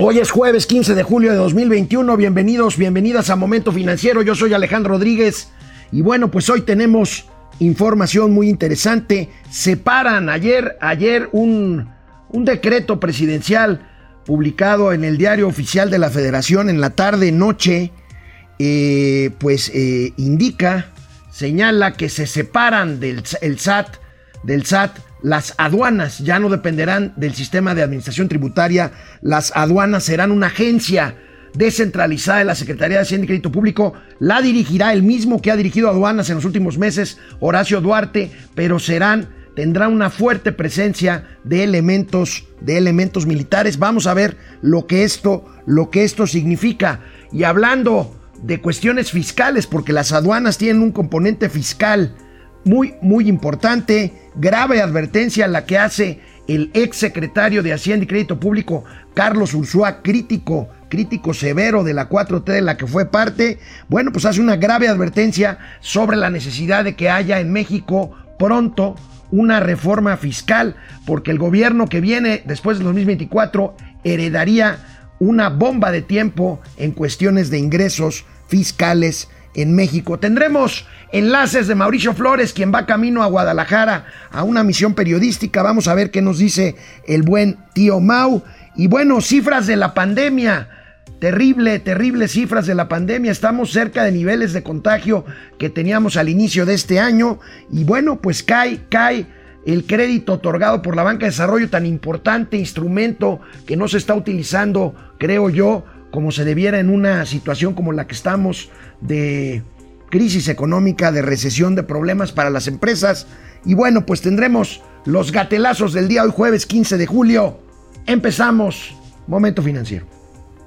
Hoy es jueves 15 de julio de 2021. Bienvenidos, bienvenidas a Momento Financiero. Yo soy Alejandro Rodríguez. Y bueno, pues hoy tenemos información muy interesante. Separan ayer, ayer un, un decreto presidencial publicado en el diario oficial de la Federación en la tarde noche. Eh, pues eh, indica, señala que se separan del el SAT, del SAT las aduanas ya no dependerán del sistema de administración tributaria, las aduanas serán una agencia descentralizada de la Secretaría de Hacienda y Crédito Público, la dirigirá el mismo que ha dirigido aduanas en los últimos meses, Horacio Duarte, pero serán tendrá una fuerte presencia de elementos de elementos militares. Vamos a ver lo que esto lo que esto significa y hablando de cuestiones fiscales porque las aduanas tienen un componente fiscal muy, muy importante, grave advertencia la que hace el ex secretario de Hacienda y Crédito Público, Carlos Ursúa, crítico, crítico severo de la 4T de la que fue parte, bueno, pues hace una grave advertencia sobre la necesidad de que haya en México pronto una reforma fiscal, porque el gobierno que viene después del 2024 heredaría una bomba de tiempo en cuestiones de ingresos fiscales en México. Tendremos enlaces de Mauricio Flores, quien va camino a Guadalajara a una misión periodística. Vamos a ver qué nos dice el buen tío Mau. Y bueno, cifras de la pandemia. Terrible, terrible cifras de la pandemia. Estamos cerca de niveles de contagio que teníamos al inicio de este año. Y bueno, pues cae, cae el crédito otorgado por la banca de desarrollo, tan importante instrumento que no se está utilizando, creo yo, como se debiera en una situación como la que estamos de crisis económica, de recesión, de problemas para las empresas. Y bueno, pues tendremos los gatelazos del día hoy jueves 15 de julio. Empezamos Momento Financiero.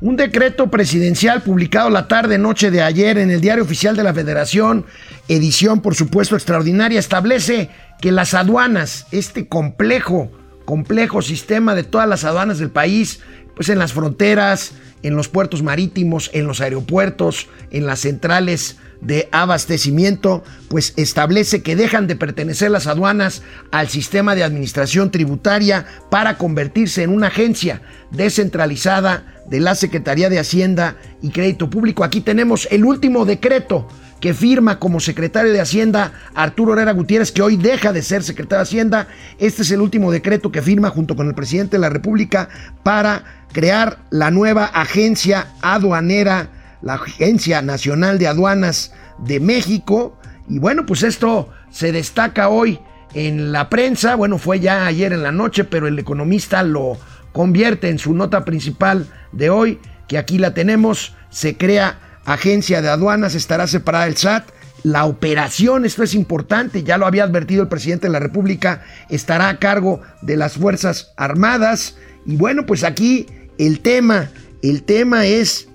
Un decreto presidencial publicado la tarde noche de ayer en el Diario Oficial de la Federación, edición por supuesto extraordinaria, establece que las aduanas, este complejo, complejo sistema de todas las aduanas del país, pues en las fronteras, en los puertos marítimos, en los aeropuertos, en las centrales de abastecimiento, pues establece que dejan de pertenecer las aduanas al sistema de administración tributaria para convertirse en una agencia descentralizada de la Secretaría de Hacienda y Crédito Público. Aquí tenemos el último decreto que firma como secretario de Hacienda Arturo Herrera Gutiérrez, que hoy deja de ser secretario de Hacienda. Este es el último decreto que firma junto con el presidente de la República para crear la nueva agencia aduanera la Agencia Nacional de Aduanas de México. Y bueno, pues esto se destaca hoy en la prensa. Bueno, fue ya ayer en la noche, pero el economista lo convierte en su nota principal de hoy, que aquí la tenemos. Se crea Agencia de Aduanas, estará separada del SAT. La operación, esto es importante, ya lo había advertido el presidente de la República, estará a cargo de las Fuerzas Armadas. Y bueno, pues aquí el tema, el tema es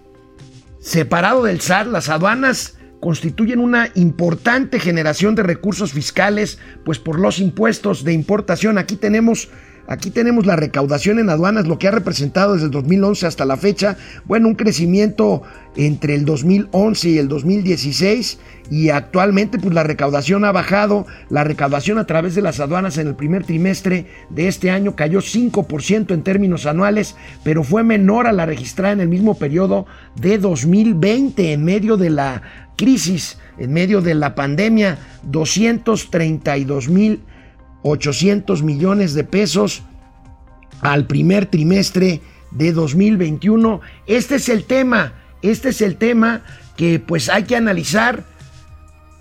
Separado del SAT, las aduanas constituyen una importante generación de recursos fiscales, pues por los impuestos de importación. Aquí tenemos Aquí tenemos la recaudación en aduanas, lo que ha representado desde el 2011 hasta la fecha, bueno, un crecimiento entre el 2011 y el 2016 y actualmente pues la recaudación ha bajado, la recaudación a través de las aduanas en el primer trimestre de este año cayó 5% en términos anuales, pero fue menor a la registrada en el mismo periodo de 2020 en medio de la crisis, en medio de la pandemia, 232 mil 800 millones de pesos al primer trimestre de 2021. Este es el tema, este es el tema que pues hay que analizar.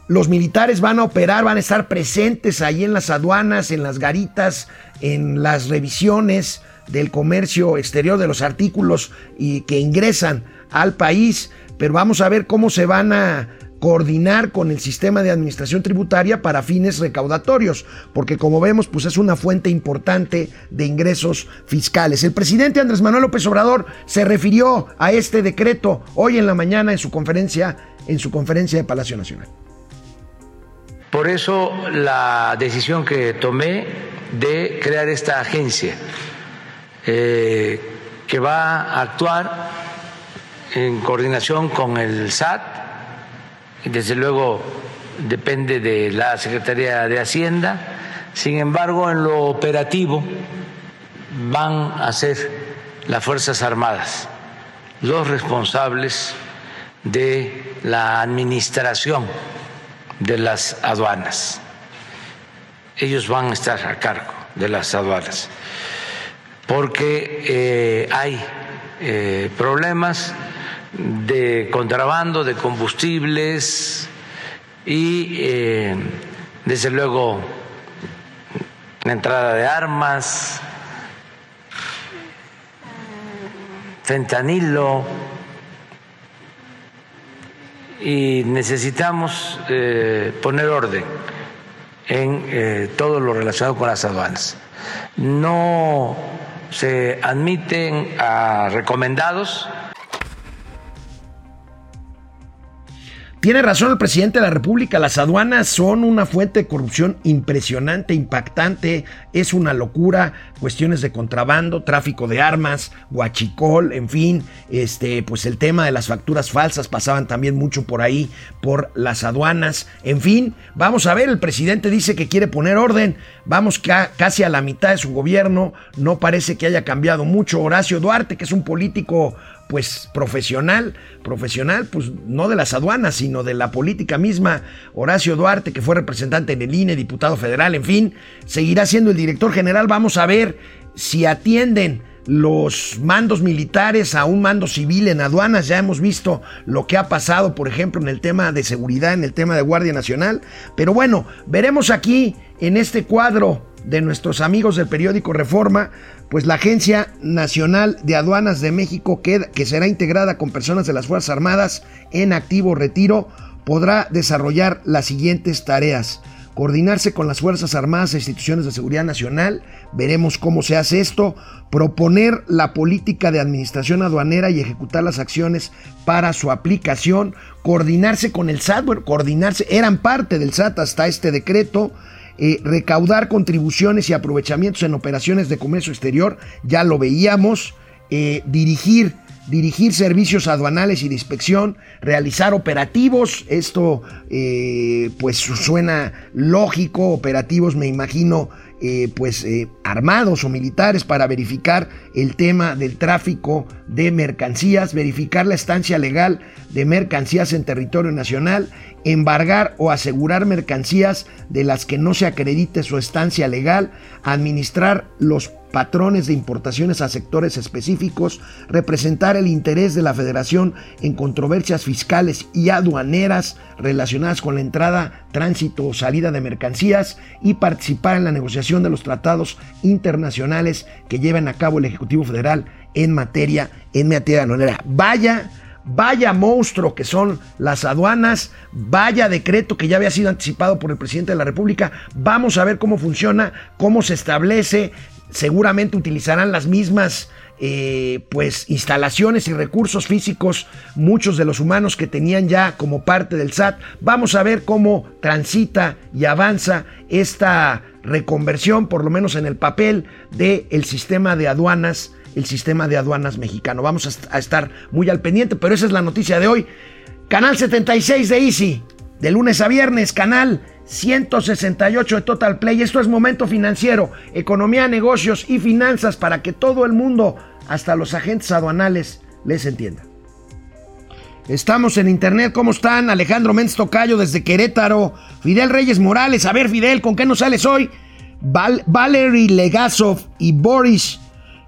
Los militares van a operar, van a estar presentes ahí en las aduanas, en las garitas, en las revisiones del comercio exterior de los artículos y que ingresan al país, pero vamos a ver cómo se van a coordinar con el sistema de administración tributaria para fines recaudatorios, porque como vemos, pues es una fuente importante de ingresos fiscales. El presidente Andrés Manuel López Obrador se refirió a este decreto hoy en la mañana en su conferencia en su conferencia de Palacio Nacional. Por eso la decisión que tomé de crear esta agencia eh, que va a actuar en coordinación con el SAT, desde luego depende de la Secretaría de Hacienda, sin embargo en lo operativo van a ser las Fuerzas Armadas los responsables de la administración de las aduanas. Ellos van a estar a cargo de las aduanas porque eh, hay eh, problemas de contrabando de combustibles y eh, desde luego la entrada de armas, fentanilo, y necesitamos eh, poner orden en eh, todo lo relacionado con las aduanas. No se admiten a recomendados Tiene razón el presidente de la República, las aduanas son una fuente de corrupción impresionante, impactante, es una locura, cuestiones de contrabando, tráfico de armas, guachicol, en fin, este, pues el tema de las facturas falsas pasaban también mucho por ahí, por las aduanas, en fin, vamos a ver, el presidente dice que quiere poner orden, vamos casi a la mitad de su gobierno, no parece que haya cambiado mucho, Horacio Duarte, que es un político pues profesional, profesional, pues no de las aduanas, sino de la política misma. Horacio Duarte, que fue representante en el INE, diputado federal, en fin, seguirá siendo el director general. Vamos a ver si atienden los mandos militares a un mando civil en aduanas. Ya hemos visto lo que ha pasado, por ejemplo, en el tema de seguridad, en el tema de Guardia Nacional. Pero bueno, veremos aquí en este cuadro de nuestros amigos del periódico Reforma, pues la Agencia Nacional de Aduanas de México, que, será integrada con personas de las Fuerzas Armadas en activo retiro, podrá desarrollar las siguientes tareas. Coordinarse con las Fuerzas Armadas e instituciones de seguridad nacional, veremos cómo se hace esto, proponer la política de administración aduanera y ejecutar las acciones para su aplicación, coordinarse con el SAT, coordinarse, eran parte del SAT hasta este decreto, eh, recaudar contribuciones y aprovechamientos en operaciones de comercio exterior, ya lo veíamos, eh, dirigir dirigir servicios aduanales y de inspección, realizar operativos, esto eh, pues suena lógico, operativos me imagino pues armados o militares para verificar el tema del tráfico de mercancías, verificar la estancia legal de mercancías en territorio nacional embargar o asegurar mercancías de las que no se acredite su estancia legal, administrar los patrones de importaciones a sectores específicos, representar el interés de la federación en controversias fiscales y aduaneras relacionadas con la entrada, tránsito o salida de mercancías y participar en la negociación de los tratados internacionales que lleven a cabo el Ejecutivo Federal en materia en materia aduanera. Vaya Vaya monstruo que son las aduanas, vaya decreto que ya había sido anticipado por el presidente de la República. Vamos a ver cómo funciona, cómo se establece. Seguramente utilizarán las mismas eh, pues instalaciones y recursos físicos, muchos de los humanos que tenían ya como parte del SAT. Vamos a ver cómo transita y avanza esta reconversión, por lo menos en el papel, del sistema de aduanas el sistema de aduanas mexicano. Vamos a estar muy al pendiente, pero esa es la noticia de hoy. Canal 76 de Easy, de lunes a viernes, canal 168 de Total Play. Esto es Momento Financiero, economía, negocios y finanzas para que todo el mundo, hasta los agentes aduanales, les entienda. Estamos en internet, ¿cómo están? Alejandro Méndez Tocayo desde Querétaro, Fidel Reyes Morales, a ver Fidel, ¿con qué nos sales hoy? Valery Legasov y Boris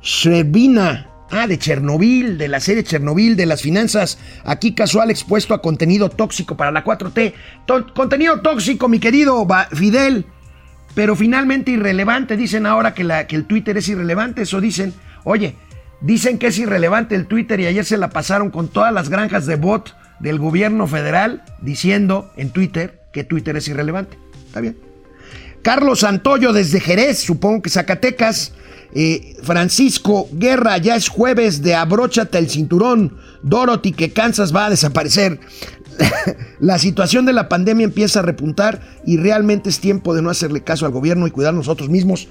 Shrebina, ah, de Chernobyl, de la serie Chernobyl, de las finanzas, aquí casual expuesto a contenido tóxico para la 4T. contenido tóxico, mi querido Fidel, pero finalmente irrelevante. Dicen ahora que, el Twitter es irrelevante, eso dicen. Oye, dicen que es irrelevante el Twitter y ayer se la pasaron con todas las granjas de bot del gobierno federal diciendo en Twitter que Twitter es irrelevante. Está bien. Carlos Santoyo desde Jerez, supongo que Zacatecas, eh, Francisco Guerra, ya es jueves de abróchate el cinturón. Dorothy, que Kansas va a desaparecer. la situación de la pandemia empieza a repuntar y realmente es tiempo de no hacerle caso al gobierno y cuidar nosotros mismos.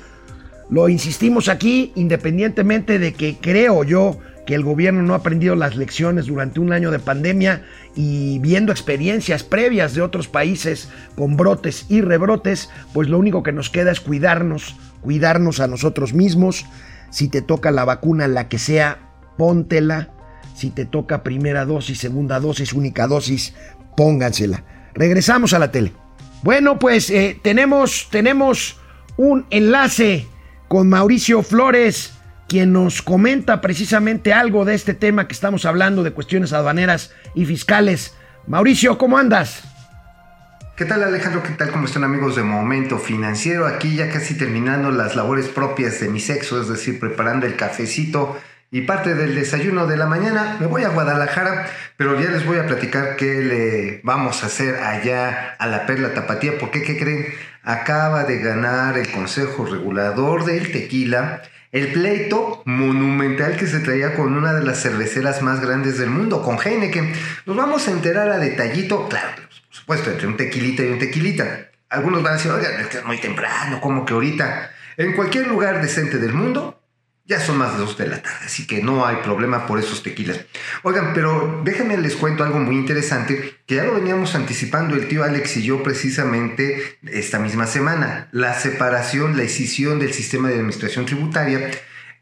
Lo insistimos aquí, independientemente de que creo yo que el gobierno no ha aprendido las lecciones durante un año de pandemia y viendo experiencias previas de otros países con brotes y rebrotes, pues lo único que nos queda es cuidarnos, cuidarnos a nosotros mismos. Si te toca la vacuna, la que sea, póntela. Si te toca primera dosis, segunda dosis, única dosis, póngansela. Regresamos a la tele. Bueno, pues eh, tenemos, tenemos un enlace con Mauricio Flores, quien nos comenta precisamente algo de este tema que estamos hablando de cuestiones aduaneras y fiscales. Mauricio, ¿cómo andas? ¿Qué tal Alejandro? ¿Qué tal? ¿Cómo están amigos de Momento Financiero? Aquí ya casi terminando las labores propias de mi sexo, es decir, preparando el cafecito y parte del desayuno de la mañana. Me voy a Guadalajara, pero ya les voy a platicar qué le vamos a hacer allá a la Perla Tapatía, porque ¿qué creen? Acaba de ganar el Consejo Regulador del Tequila el pleito monumental que se traía con una de las cerveceras más grandes del mundo, con Heineken. Nos vamos a enterar a detallito, claro, supuesto, entre un tequilita y un tequilita. Algunos van a decir, oigan, es que es muy temprano, como que ahorita. En cualquier lugar decente del mundo, ya son más de dos de la tarde, así que no hay problema por esos tequilas. Oigan, pero déjenme les cuento algo muy interesante que ya lo veníamos anticipando el tío Alex y yo precisamente esta misma semana. La separación, la escisión del sistema de administración tributaria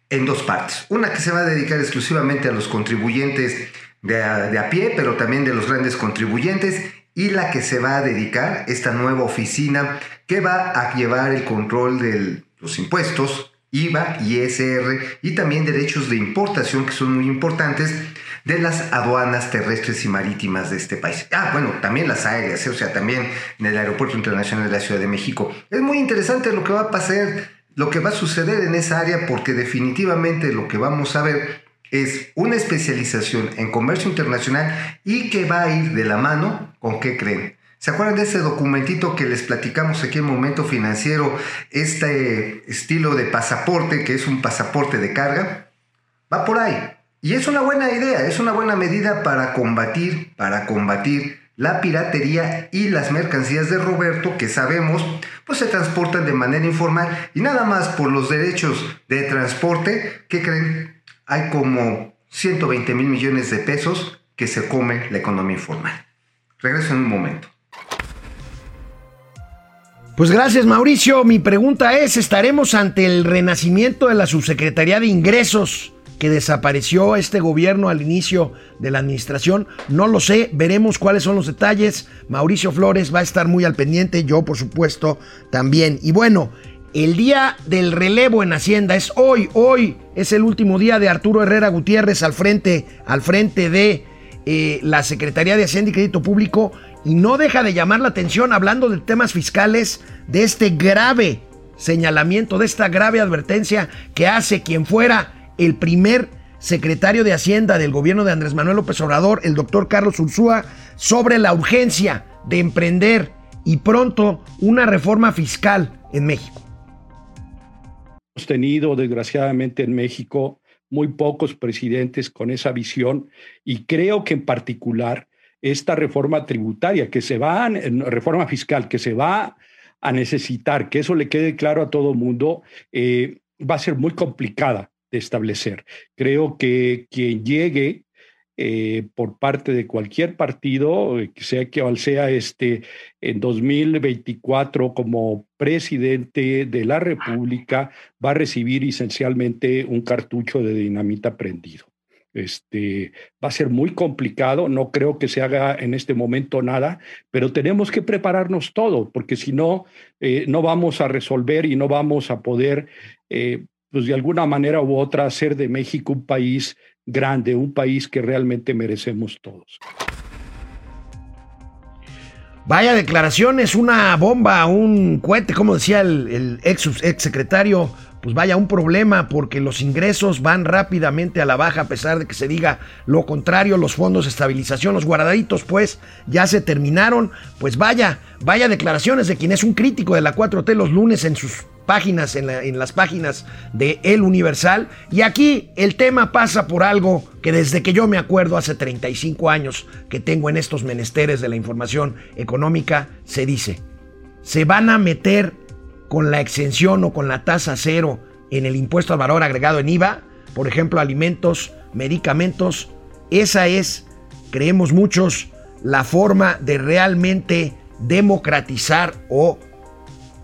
en dos partes. Una que se va a dedicar exclusivamente a los contribuyentes a, de a pie, pero también de los grandes contribuyentes y la que se va a dedicar esta nueva oficina que va a llevar el control de los impuestos IVA, ISR y también derechos de importación que son muy importantes de las aduanas terrestres y marítimas de este país. Ah, bueno, también las aéreas, ¿eh? o sea, también en el Aeropuerto Internacional de la Ciudad de México. Es muy interesante lo que va a pasar, lo que va a suceder en esa área, porque definitivamente lo que vamos a ver es una especialización en comercio internacional y que va a ir de la mano con qué creen ¿Se acuerdan de ese documentito que les platicamos aquí en Momento Financiero? Este estilo de pasaporte, que es un pasaporte de carga. Va por ahí. Y es una buena idea, es una buena medida para combatir, para combatir la piratería y las mercancías de Roberto que sabemos pues se transportan de manera informal y nada más por los derechos de transporte, ¿qué creen? Hay como 120 mil millones de pesos que se come la economía informal. Regreso en un momento. Pues gracias Mauricio. Mi pregunta es, ¿estaremos ante el renacimiento de la Subsecretaría de Ingresos que desapareció este gobierno al inicio de la administración? No lo sé, veremos cuáles son los detalles. Mauricio Flores va a estar muy al pendiente, yo por supuesto también. Y bueno, el día del relevo en Hacienda es hoy, hoy es el último día de Arturo Herrera Gutiérrez al frente, al frente de eh, la Secretaría de Hacienda y Crédito Público y no deja de llamar la atención hablando de temas fiscales, de este grave señalamiento, de esta grave advertencia que hace quien fuera el primer secretario de Hacienda del gobierno de Andrés Manuel López Obrador, el doctor Carlos Ursúa, sobre la urgencia de emprender y pronto una reforma fiscal en México. Hemos tenido, desgraciadamente, en México muy pocos presidentes con esa visión y creo que en particular esta reforma tributaria que se va, reforma fiscal que se va a necesitar, que eso le quede claro a todo mundo, eh, va a ser muy complicada de establecer. Creo que quien llegue eh, por parte de cualquier partido, eh, sea que sea este en 2024 como presidente de la República, va a recibir esencialmente un cartucho de dinamita prendido. Este, va a ser muy complicado, no creo que se haga en este momento nada, pero tenemos que prepararnos todo, porque si no, eh, no vamos a resolver y no vamos a poder, pues de alguna manera u otra, hacer de México un país grande, un país que realmente merecemos todos. Vaya declaraciones, una bomba, un cohete, como decía el, ex, ex secretario pues vaya un problema porque los ingresos van rápidamente a la baja a pesar de que se diga lo contrario, los fondos de estabilización, los guardaditos pues ya se terminaron, pues vaya, vaya declaraciones de quien es un crítico de la 4T los lunes en sus páginas, en, en, las páginas de El Universal. Y aquí el tema pasa por algo que desde que yo me acuerdo, hace 35 años que tengo en estos menesteres de la información económica, se dice, se van a meter con la exención o con la tasa cero en el impuesto al valor agregado en IVA, por ejemplo, alimentos, medicamentos. Esa es, creemos muchos, la forma de realmente democratizar o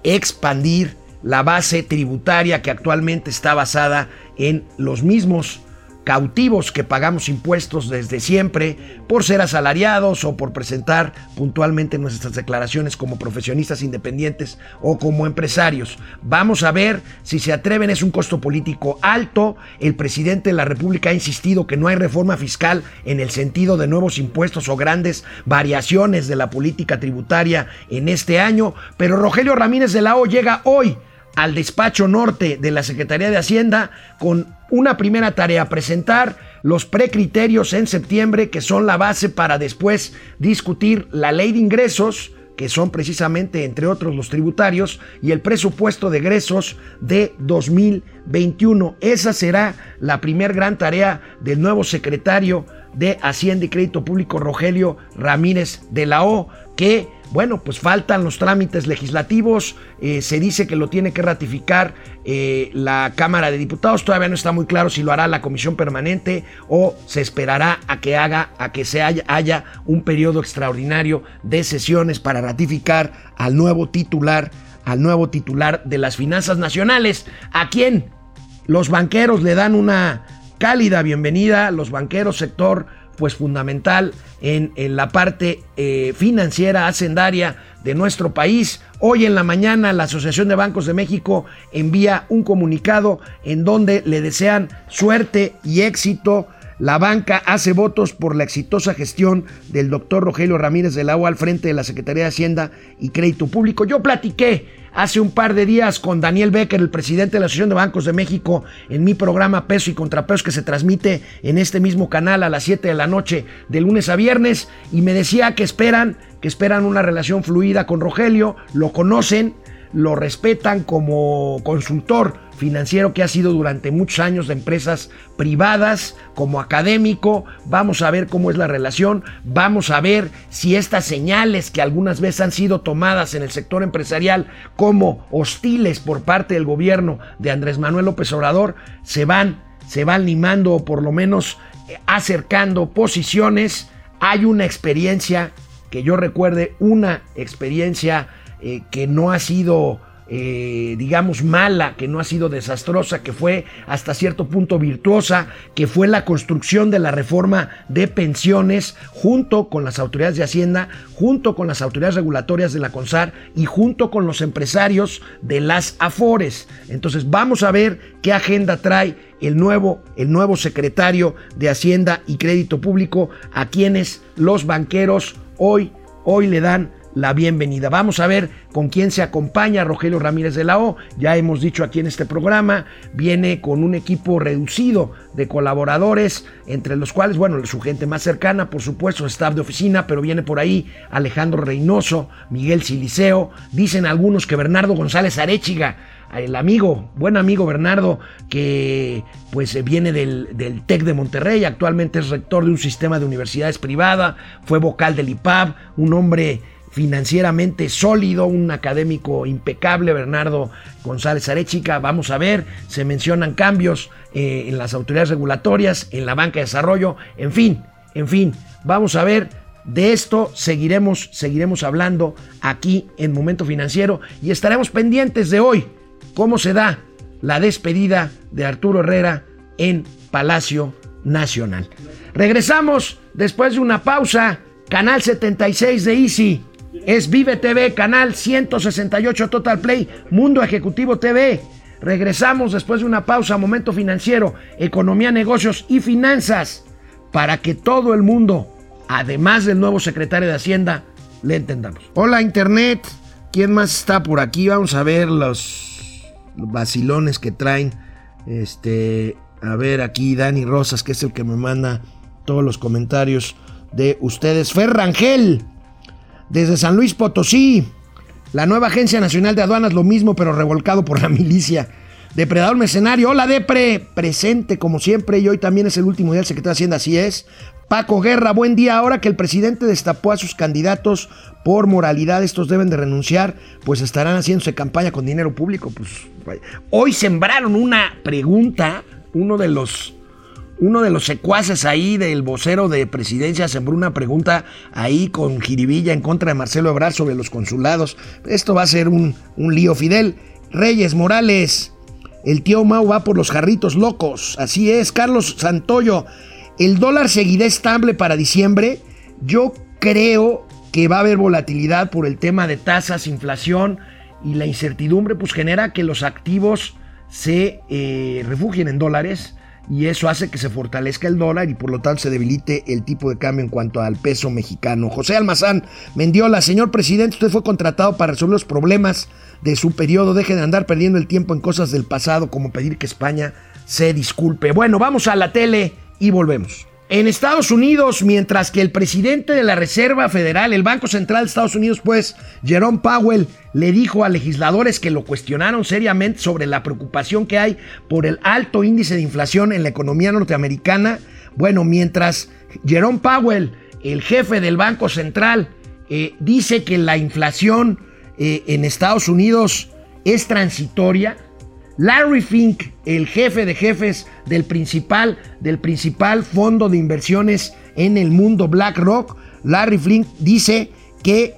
expandir la base tributaria que actualmente está basada en los mismos cautivos que pagamos impuestos desde siempre por ser asalariados o por presentar puntualmente nuestras declaraciones como profesionistas independientes o como empresarios. Vamos a ver si se atreven, es un costo político alto. El presidente de la República ha insistido que no hay reforma fiscal en el sentido de nuevos impuestos o grandes variaciones de la política tributaria en este año, pero Rogelio Ramírez de la O llega hoy al despacho norte de la Secretaría de Hacienda con una primera tarea, presentar los precriterios en septiembre que son la base para después discutir la ley de ingresos, que son precisamente, entre otros, los tributarios, y el presupuesto de egresos de 2021. Esa será la primer gran tarea del nuevo secretario de Hacienda y Crédito Público, Rogelio Ramírez de la O, que bueno, pues faltan los trámites legislativos, eh, se dice que lo tiene que ratificar eh, la Cámara de Diputados, todavía no está muy claro si lo hará la Comisión Permanente o se esperará a que haga, a que se haya, un periodo extraordinario de sesiones para ratificar al nuevo titular, al nuevo titular de las finanzas nacionales, a quien los banqueros le dan una cálida bienvenida, los banqueros sector pues fundamental en, la parte eh, financiera, hacendaria de nuestro país. Hoy en la mañana la Asociación de Bancos de México envía un comunicado en donde le desean suerte y éxito. La banca hace votos por la exitosa gestión del doctor Rogelio Ramírez del Agua al frente de la Secretaría de Hacienda y Crédito Público. Yo platiqué hace un par de días con Daniel Becker, el presidente de la Asociación de Bancos de México, en mi programa Peso y Contrapesos que se transmite en este mismo canal a las 7 de la noche de lunes a viernes y me decía que esperan, que esperan una relación fluida con Rogelio, lo conocen, lo respetan como consultor financiero que ha sido durante muchos años de empresas privadas, como académico. Vamos a ver cómo es la relación, vamos a ver si estas señales que algunas veces han sido tomadas en el sector empresarial como hostiles por parte del gobierno de Andrés Manuel López Obrador se van, se van limando o por lo menos eh, acercando posiciones. Hay una experiencia que yo recuerde, una experiencia eh, que no ha sido, eh, digamos, mala, que no ha sido desastrosa, que fue hasta cierto punto virtuosa, que fue la construcción de la reforma de pensiones junto con las autoridades de Hacienda, junto con las autoridades regulatorias de la CONSAR y junto con los empresarios de las AFORES. Entonces vamos a ver qué agenda trae el nuevo, el nuevo secretario de Hacienda y Crédito Público a quienes los banqueros hoy, hoy le dan la bienvenida. Vamos a ver con quién se acompaña Rogelio Ramírez de la O. Ya hemos dicho aquí en este programa, viene con un equipo reducido de colaboradores, entre los cuales, bueno, su gente más cercana, por supuesto, staff de oficina, pero viene por ahí Alejandro Reynoso, Miguel Siliceo, dicen algunos que Bernardo González Arechiga, el amigo, buen amigo Bernardo, que pues viene del, del, TEC de Monterrey, actualmente es rector de un sistema de universidades privada, fue vocal del IPAB, un hombre financieramente sólido, un académico impecable, Bernardo González Arechica. Vamos a ver, se mencionan cambios eh, en las autoridades regulatorias, en la banca de desarrollo, en fin, en fin, vamos a ver. De esto seguiremos, seguiremos hablando aquí en Momento Financiero y estaremos pendientes de hoy cómo se da la despedida de Arturo Herrera en Palacio Nacional. Regresamos después de una pausa. Canal 76 de Easy es Vive TV, canal 168 Total Play, Mundo Ejecutivo TV. Regresamos después de una pausa, momento financiero, economía, negocios y finanzas, para que todo el mundo, además del nuevo secretario de Hacienda, le entendamos. Hola Internet, ¿quién más está por aquí? Vamos a ver los vacilones que traen. Este, a ver aquí Dani Rosas, que es el que me manda todos los comentarios de ustedes. Ferrangel desde San Luis Potosí. La nueva Agencia Nacional de Aduanas, lo mismo, pero revolcado por la milicia. Depredador Mercenario, hola Depre, presente como siempre y hoy también es el último día del secretario de Hacienda, así es. Paco Guerra, buen día. Ahora que el presidente destapó a sus candidatos por moralidad, estos deben de renunciar, pues estarán haciéndose campaña con dinero público. Pues hoy sembraron una pregunta, uno de los uno de los secuaces ahí del vocero de presidencia sembró una pregunta ahí con jiribilla en contra de Marcelo Ebrard sobre los consulados. Esto va a ser un, un lío. Fidel Reyes Morales, el tío Mau va por los jarritos locos. Así es, Carlos Santoyo. El dólar seguirá estable para diciembre. Yo creo que va a haber volatilidad por el tema de tasas, inflación y la incertidumbre, pues genera que los activos se eh, refugien en dólares y eso hace que se fortalezca el dólar y por lo tanto se debilite el tipo de cambio en cuanto al peso mexicano. José Almazán Mendiola, señor presidente, usted fue contratado para resolver los problemas de su periodo. Deje de andar perdiendo el tiempo en cosas del pasado como pedir que España se disculpe. Bueno, vamos a la tele y volvemos. En Estados Unidos, mientras que el presidente de la Reserva Federal, el Banco Central de Estados Unidos, pues, Jerome Powell, le dijo a legisladores que lo cuestionaron seriamente sobre la preocupación que hay por el alto índice de inflación en la economía norteamericana. Bueno, mientras Jerome Powell, el jefe del Banco Central, eh, dice que la inflación eh, en Estados Unidos es transitoria, Larry Fink, el jefe de jefes del principal, del principal fondo de inversiones en el mundo BlackRock, Larry Fink dice que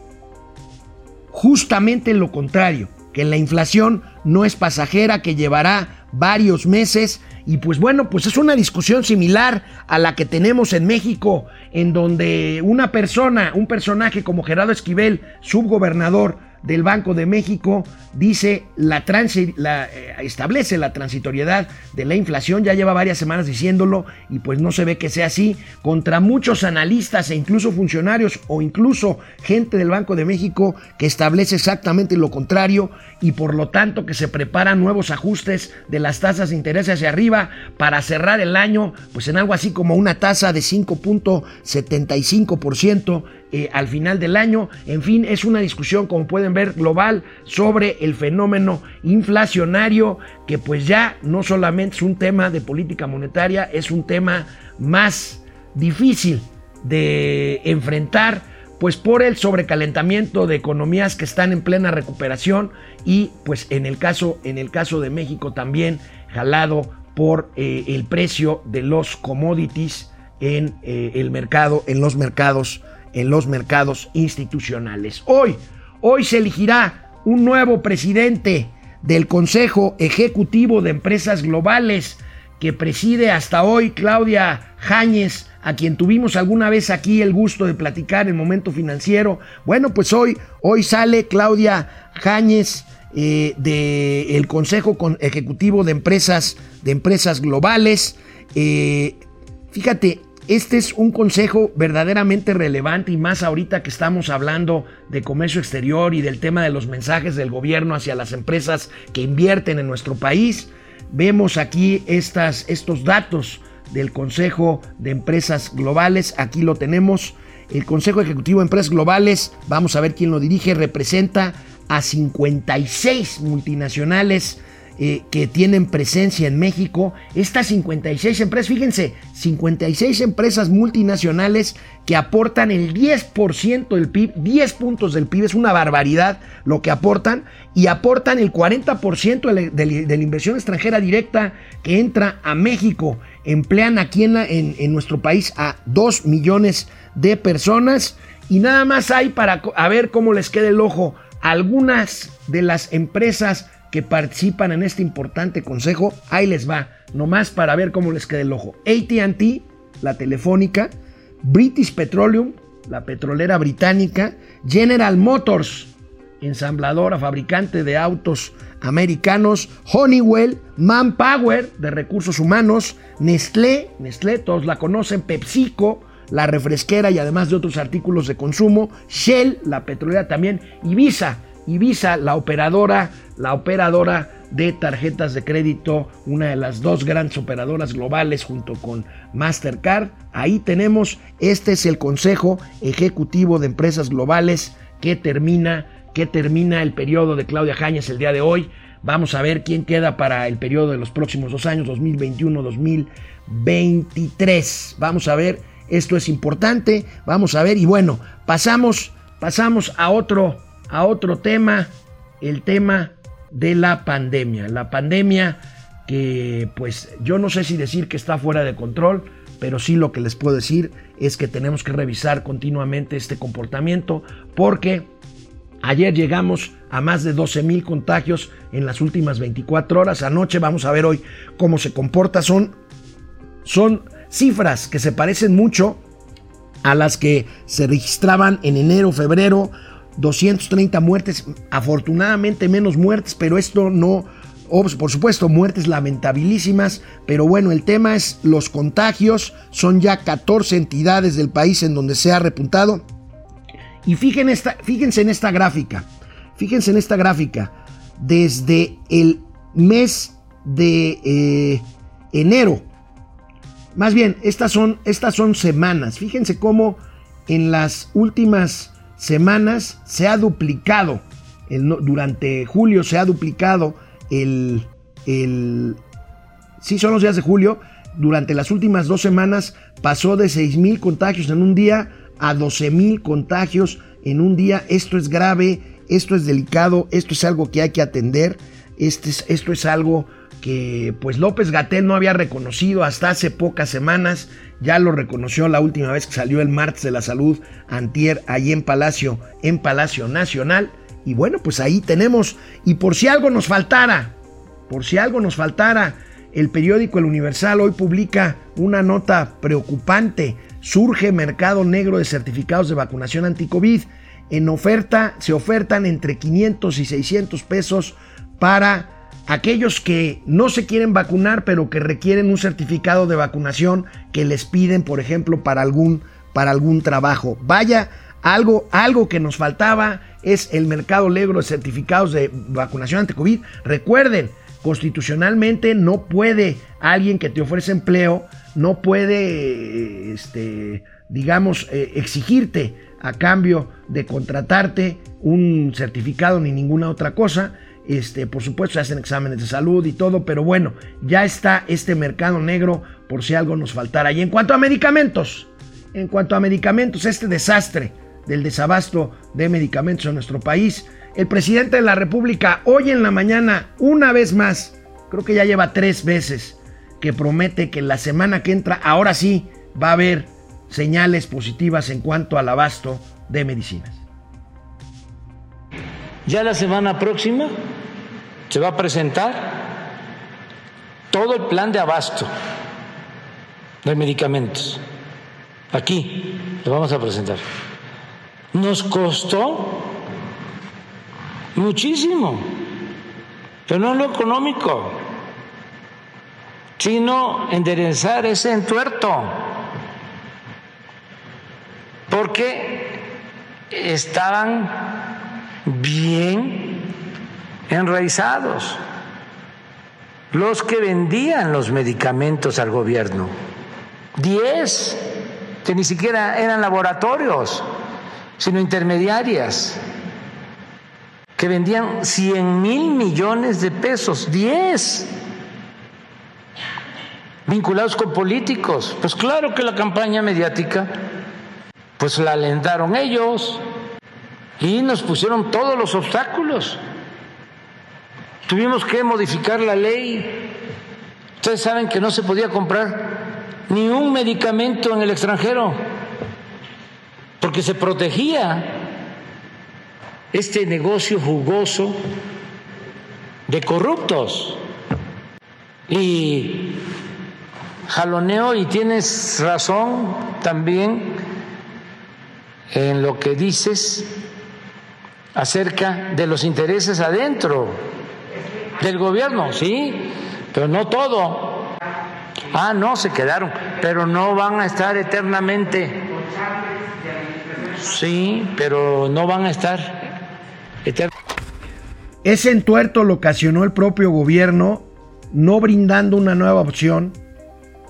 justamente lo contrario, que la inflación no es pasajera, que llevará varios meses. Y pues bueno, pues es una discusión similar a la que tenemos en México, en donde una persona, un personaje como Gerardo Esquivel, subgobernador, del Banco de México dice la, eh, establece la transitoriedad de la inflación, ya lleva varias semanas diciéndolo y pues no se ve que sea así, contra muchos analistas e incluso funcionarios o incluso gente del Banco de México que establece exactamente lo contrario y por lo tanto que se preparan nuevos ajustes de las tasas de interés hacia arriba para cerrar el año pues en algo así como una tasa de 5.75% eh, al final del año. En fin, es una discusión, como pueden ver, global sobre el fenómeno inflacionario, que pues ya no solamente es un tema de política monetaria, es un tema más difícil de enfrentar, pues por el sobrecalentamiento de economías que están en plena recuperación y pues en el caso, en el caso de México también jalado por eh, el precio de los commodities en eh, el mercado, en los mercados en los mercados institucionales. Hoy, hoy se elegirá un nuevo presidente del Consejo Ejecutivo de Empresas Globales que preside hasta hoy Claudia Jáñez, a quien tuvimos alguna vez aquí el gusto de platicar en momento financiero. Bueno, pues hoy, hoy sale Claudia Jáñez eh, del Consejo Ejecutivo de Empresas, de Empresas Globales. Eh, fíjate, este es un consejo verdaderamente relevante y más ahorita que estamos hablando de comercio exterior y del tema de los mensajes del gobierno hacia las empresas que invierten en nuestro país. Vemos aquí estas, estos datos del Consejo de Empresas Globales. Aquí lo tenemos. El Consejo Ejecutivo de Empresas Globales, vamos a ver quién lo dirige, representa a 56 multinacionales eh, que tienen presencia en México. Estas 56 empresas, fíjense, 56 empresas multinacionales que aportan el 10% del PIB, 10 puntos del PIB, es una barbaridad lo que aportan, y aportan el 40% de la, inversión extranjera directa que entra a México. Emplean aquí en, en, nuestro país a 2 millones de personas y nada más hay para a ver cómo les queda el ojo. Algunas de las empresas que participan en este importante consejo, ahí les va, nomás para ver cómo les queda el ojo. ATT, la telefónica, British Petroleum, la petrolera británica, General Motors, ensambladora, fabricante de autos americanos, Honeywell, Manpower, de recursos humanos, Nestlé, Nestlé, todos la conocen, PepsiCo, la refresquera y además de otros artículos de consumo, Shell, la petrolera también, Ibiza, Visa, la operadora, la operadora de tarjetas de crédito, una de las dos grandes operadoras globales junto con Mastercard. Ahí tenemos, este es el Consejo Ejecutivo de Empresas Globales que termina que termina el periodo de Claudia Jañez el día de hoy. Vamos a ver quién queda para el periodo de los próximos dos años, 2021-2023. Vamos a ver, esto es importante. Vamos a ver, y bueno, pasamos, pasamos a otro, a otro tema, el tema de la pandemia. La pandemia que pues yo no sé si decir que está fuera de control, pero sí lo que les puedo decir es que tenemos que revisar continuamente este comportamiento porque ayer llegamos a más de 12 mil contagios en las últimas 24 horas. Anoche vamos a ver hoy cómo se comporta. Son, son cifras que se parecen mucho a las que se registraban en enero, febrero, 230 muertes, afortunadamente menos muertes, pero esto no por supuesto, muertes lamentabilísimas, pero bueno, el tema es los contagios. Son ya 14 entidades del país en donde se ha repuntado. Y fíjense en esta gráfica. Fíjense en esta gráfica. Desde el mes de eh, enero. Más bien, estas son, estas son semanas. Fíjense cómo en las últimas semanas se ha duplicado. durante julio se ha duplicado el, el, sí son los días de julio, durante las últimas dos semanas pasó de 6 mil contagios en un día a 12 mil contagios en un día. Esto es grave, esto es delicado, esto es algo que hay que atender, este es, esto es algo que pues López Gatel no había reconocido hasta hace pocas semanas, ya lo reconoció la última vez que salió el martes de la salud antier ahí en Palacio, en Palacio Nacional y bueno, pues ahí tenemos. Y por si algo nos faltara, por si algo nos faltara, el periódico El Universal hoy publica una nota preocupante. Surge mercado negro de certificados de vacunación anti-COVID. En oferta se ofertan entre 500 y 600 pesos para aquellos que no se quieren vacunar, pero que requieren un certificado de vacunación que les piden, por ejemplo, para algún, para algún trabajo. Vaya algo, algo que nos faltaba es el mercado negro de certificados de vacunación ante COVID. Recuerden, constitucionalmente no puede alguien que te ofrece empleo, no puede, este, digamos, eh, exigirte a cambio de contratarte un certificado ni ninguna otra cosa. Este, por supuesto, hacen exámenes de salud y todo, pero bueno, ya está este mercado negro por si algo nos faltara. Y en cuanto a medicamentos, en cuanto a medicamentos, este desastre del desabasto de medicamentos en nuestro país. El presidente de la República hoy en la mañana, una vez más, creo que ya lleva tres veces, que promete que la semana que entra, ahora sí, va a haber señales positivas en cuanto al abasto de medicinas. Ya la semana próxima se va a presentar todo el plan de abasto de medicamentos. Aquí lo vamos a presentar nos costó muchísimo, pero no lo económico, sino enderezar ese entuerto, porque estaban bien enraizados los que vendían los medicamentos al gobierno, diez que ni siquiera eran laboratorios sino intermediarias que vendían 100 mil millones de pesos, 10 vinculados con políticos. Pues claro que la campaña mediática, pues la alentaron ellos y nos pusieron todos los obstáculos. Tuvimos que modificar la ley. Ustedes saben que no se podía comprar ni un medicamento en el extranjero porque se protegía este negocio jugoso de corruptos. Y jaloneo, y tienes razón también en lo que dices acerca de los intereses adentro del gobierno, sí, pero no todo. Ah, no, se quedaron, pero no van a estar eternamente Sí, pero no van a estar Ese entuerto lo ocasionó el propio gobierno, no brindando una nueva opción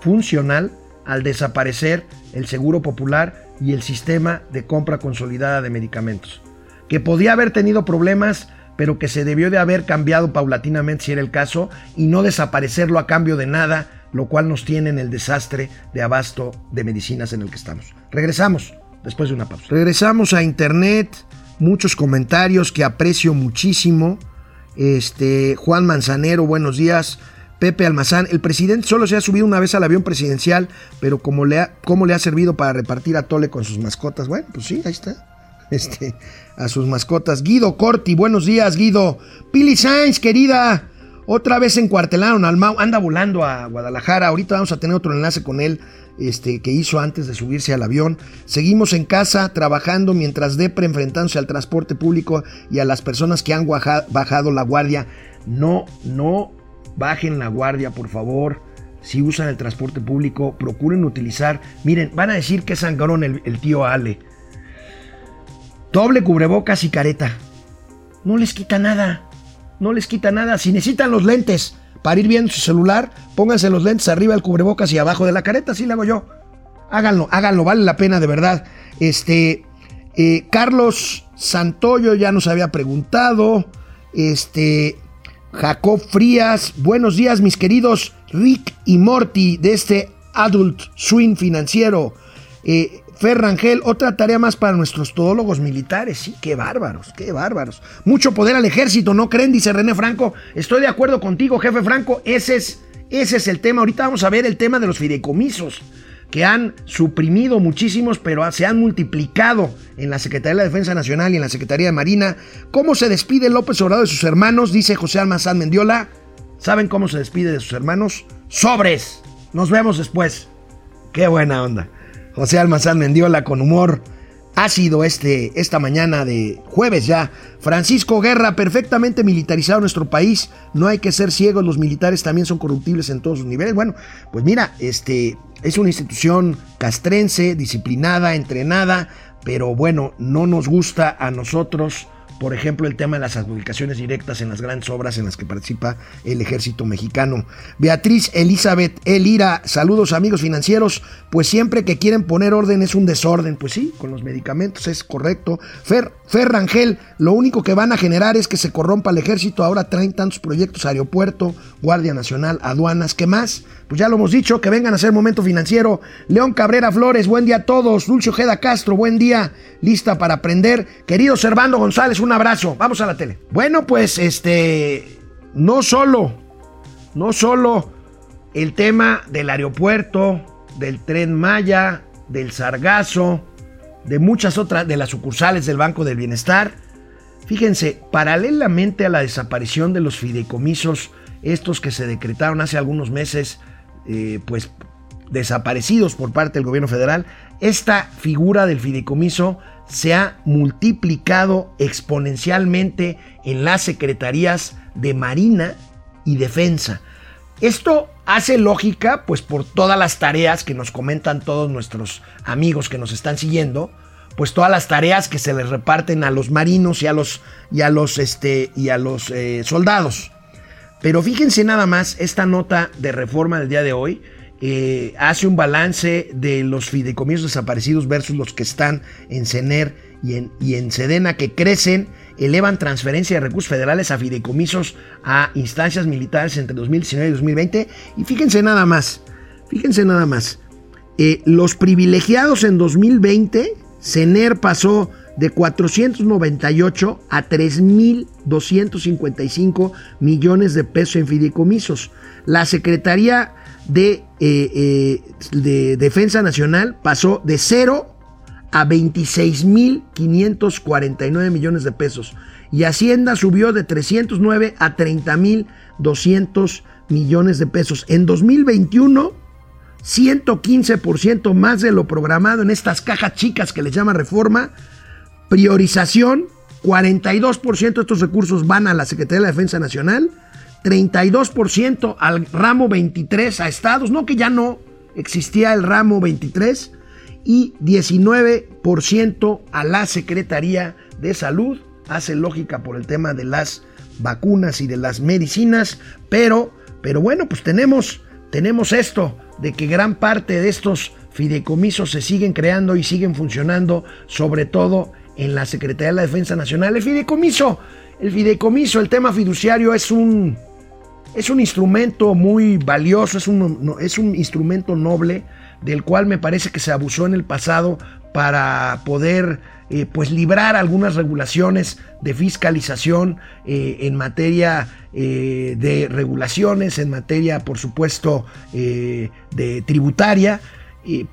funcional al desaparecer el seguro popular y el sistema de compra consolidada de medicamentos. que podía haber tenido problemas, pero que se debió de haber cambiado paulatinamente si era el caso, y no desaparecerlo a cambio de nada, lo cual nos tiene en el desastre de abasto de medicinas en el que estamos. Regresamos después de una pausa. Regresamos a internet, muchos comentarios que aprecio muchísimo. Este, Juan Manzanero, buenos días. Pepe Almazán, el presidente solo se ha subido una vez al avión presidencial, pero como le ha, ¿cómo le ha servido para repartir a Tole con sus mascotas? Bueno, pues sí, ahí está. Este, a sus mascotas. Guido Corti, buenos días, Guido. Pili Sainz, querida. Otra vez encuartelaron al Mau. Anda volando a Guadalajara. Ahorita vamos a tener otro enlace con él este, que hizo antes de subirse al avión. Seguimos en casa trabajando mientras Depre enfrentándose al transporte público y a las personas que han bajado la guardia. No, no bajen la guardia, por favor. Si usan el transporte público, procuren utilizar. Miren, van a decir que es sangrón el, el tío Ale. Doble cubrebocas y careta. No les quita nada. No les quita nada. Si necesitan los lentes para ir viendo su celular, pónganse los lentes arriba del cubrebocas y abajo de la careta, así lo hago yo. Háganlo, háganlo, vale la pena de verdad. Este, eh, Carlos Santoyo ya nos había preguntado. Este, Jacob Frías, buenos días mis queridos Rick y Morty de este Adult Swing financiero. Eh, Ferrangel, otra tarea más para nuestros todólogos militares. Sí, qué bárbaros, qué bárbaros. Mucho poder al ejército, ¿no creen? Dice René Franco. Estoy de acuerdo contigo, jefe Franco. Ese es, ese es el tema. Ahorita vamos a ver el tema de los fideicomisos, que han suprimido muchísimos, pero se han multiplicado en la Secretaría de la Defensa Nacional y en la Secretaría de Marina. ¿Cómo se despide López Obrador de sus hermanos? Dice José Almazán Mendiola. ¿Saben cómo se despide de sus hermanos? Sobres. Nos vemos después. Qué buena onda. José Almazán Mendiola con humor ácido este, esta mañana de jueves ya. Francisco Guerra, perfectamente militarizado nuestro país. No hay que ser ciegos, los militares también son corruptibles en todos sus niveles. Bueno, pues mira, este es una institución castrense, disciplinada, entrenada, pero bueno, no nos gusta a nosotros por ejemplo, el tema de las adjudicaciones directas en las grandes obras en las que participa el ejército mexicano. Beatriz Elizabeth Elira, saludos amigos financieros, pues siempre que quieren poner orden es un desorden, pues sí, con los medicamentos es correcto. Fer, Fer Rangel, lo único que van a generar es que se corrompa el ejército, ahora traen tantos proyectos, aeropuerto, Guardia Nacional, aduanas, ¿qué más? Pues ya lo hemos dicho, que vengan a hacer momento financiero. León Cabrera Flores, buen día a todos. Dulce Ojeda Castro, buen día. Lista para aprender. Querido Servando González, un abrazo. Vamos a la tele. Bueno, pues este, no solo, no solo el tema del aeropuerto, del tren Maya, del Sargazo, de muchas otras, de las sucursales del Banco del Bienestar. Fíjense, paralelamente a la desaparición de los fideicomisos, estos que se decretaron hace algunos meses eh, pues desaparecidos por parte del gobierno federal, esta figura del fideicomiso se ha multiplicado exponencialmente en las secretarías de Marina y Defensa. Esto hace lógica, pues por todas las tareas que nos comentan todos nuestros amigos que nos están siguiendo, pues todas las tareas que se les reparten a los marinos y a los, y a los, este, y a los eh, soldados. Pero fíjense nada más, esta nota de reforma del día de hoy eh, hace un balance de los fideicomisos desaparecidos versus los que están en CENER y en, SEDENA que crecen, elevan transferencia de recursos federales a fideicomisos a instancias militares entre 2019 y 2020. Y fíjense nada más, fíjense nada más, eh, los privilegiados en 2020, CENER pasó de 498 a 3.255 millones de pesos en fideicomisos. La Secretaría de, eh, eh, de Defensa Nacional pasó de 0 a 26.549 millones de pesos. Y Hacienda subió de 309 a 30.200 millones de pesos. En 2021, 115% más de lo programado en estas cajas chicas que les llama reforma Priorización, 42% de estos recursos van a la Secretaría de la Defensa Nacional, 32% al ramo 23 a estados, no que ya no existía el ramo 23, y 19% a la Secretaría de Salud. Hace lógica por el tema de las vacunas y de las medicinas, pero, pero bueno, pues tenemos, tenemos esto de que gran parte de estos fideicomisos se siguen creando y siguen funcionando, sobre todo en la Secretaría de la Defensa Nacional. El fideicomiso, el fideicomiso, el tema fiduciario es un, es un instrumento muy valioso, es un, es un instrumento noble del cual me parece que se abusó en el pasado para poder eh, pues librar algunas regulaciones de fiscalización eh, en materia eh, de regulaciones, en materia por supuesto de tributaria,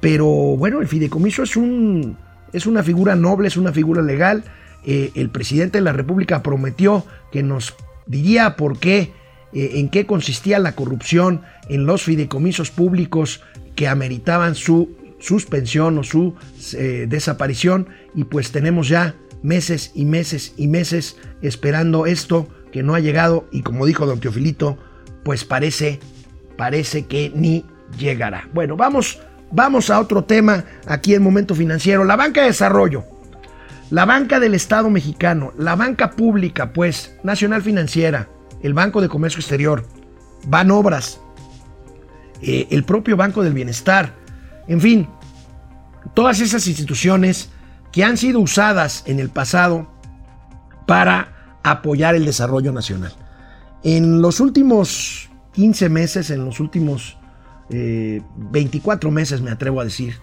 pero bueno, el fideicomiso es, un, es una figura noble, es una figura legal. el presidente de la República prometió que nos diría por qué, en qué consistía la corrupción en los fideicomisos públicos que ameritaban su suspensión o su eh, desaparición y pues tenemos ya meses y meses y meses esperando esto que no ha llegado y como dijo don Teofilito, pues parece, parece que ni llegará. Bueno, vamos, vamos a otro tema aquí en Momento Financiero, la banca de desarrollo. La banca del Estado mexicano, la banca pública, pues, Nacional Financiera, el Banco de Comercio Exterior, Van Obras, eh, el propio Banco del Bienestar, en fin, todas esas instituciones que han sido usadas en el pasado para apoyar el desarrollo nacional. En los últimos 15 meses, en los últimos 24 eh, meses me atrevo a decir,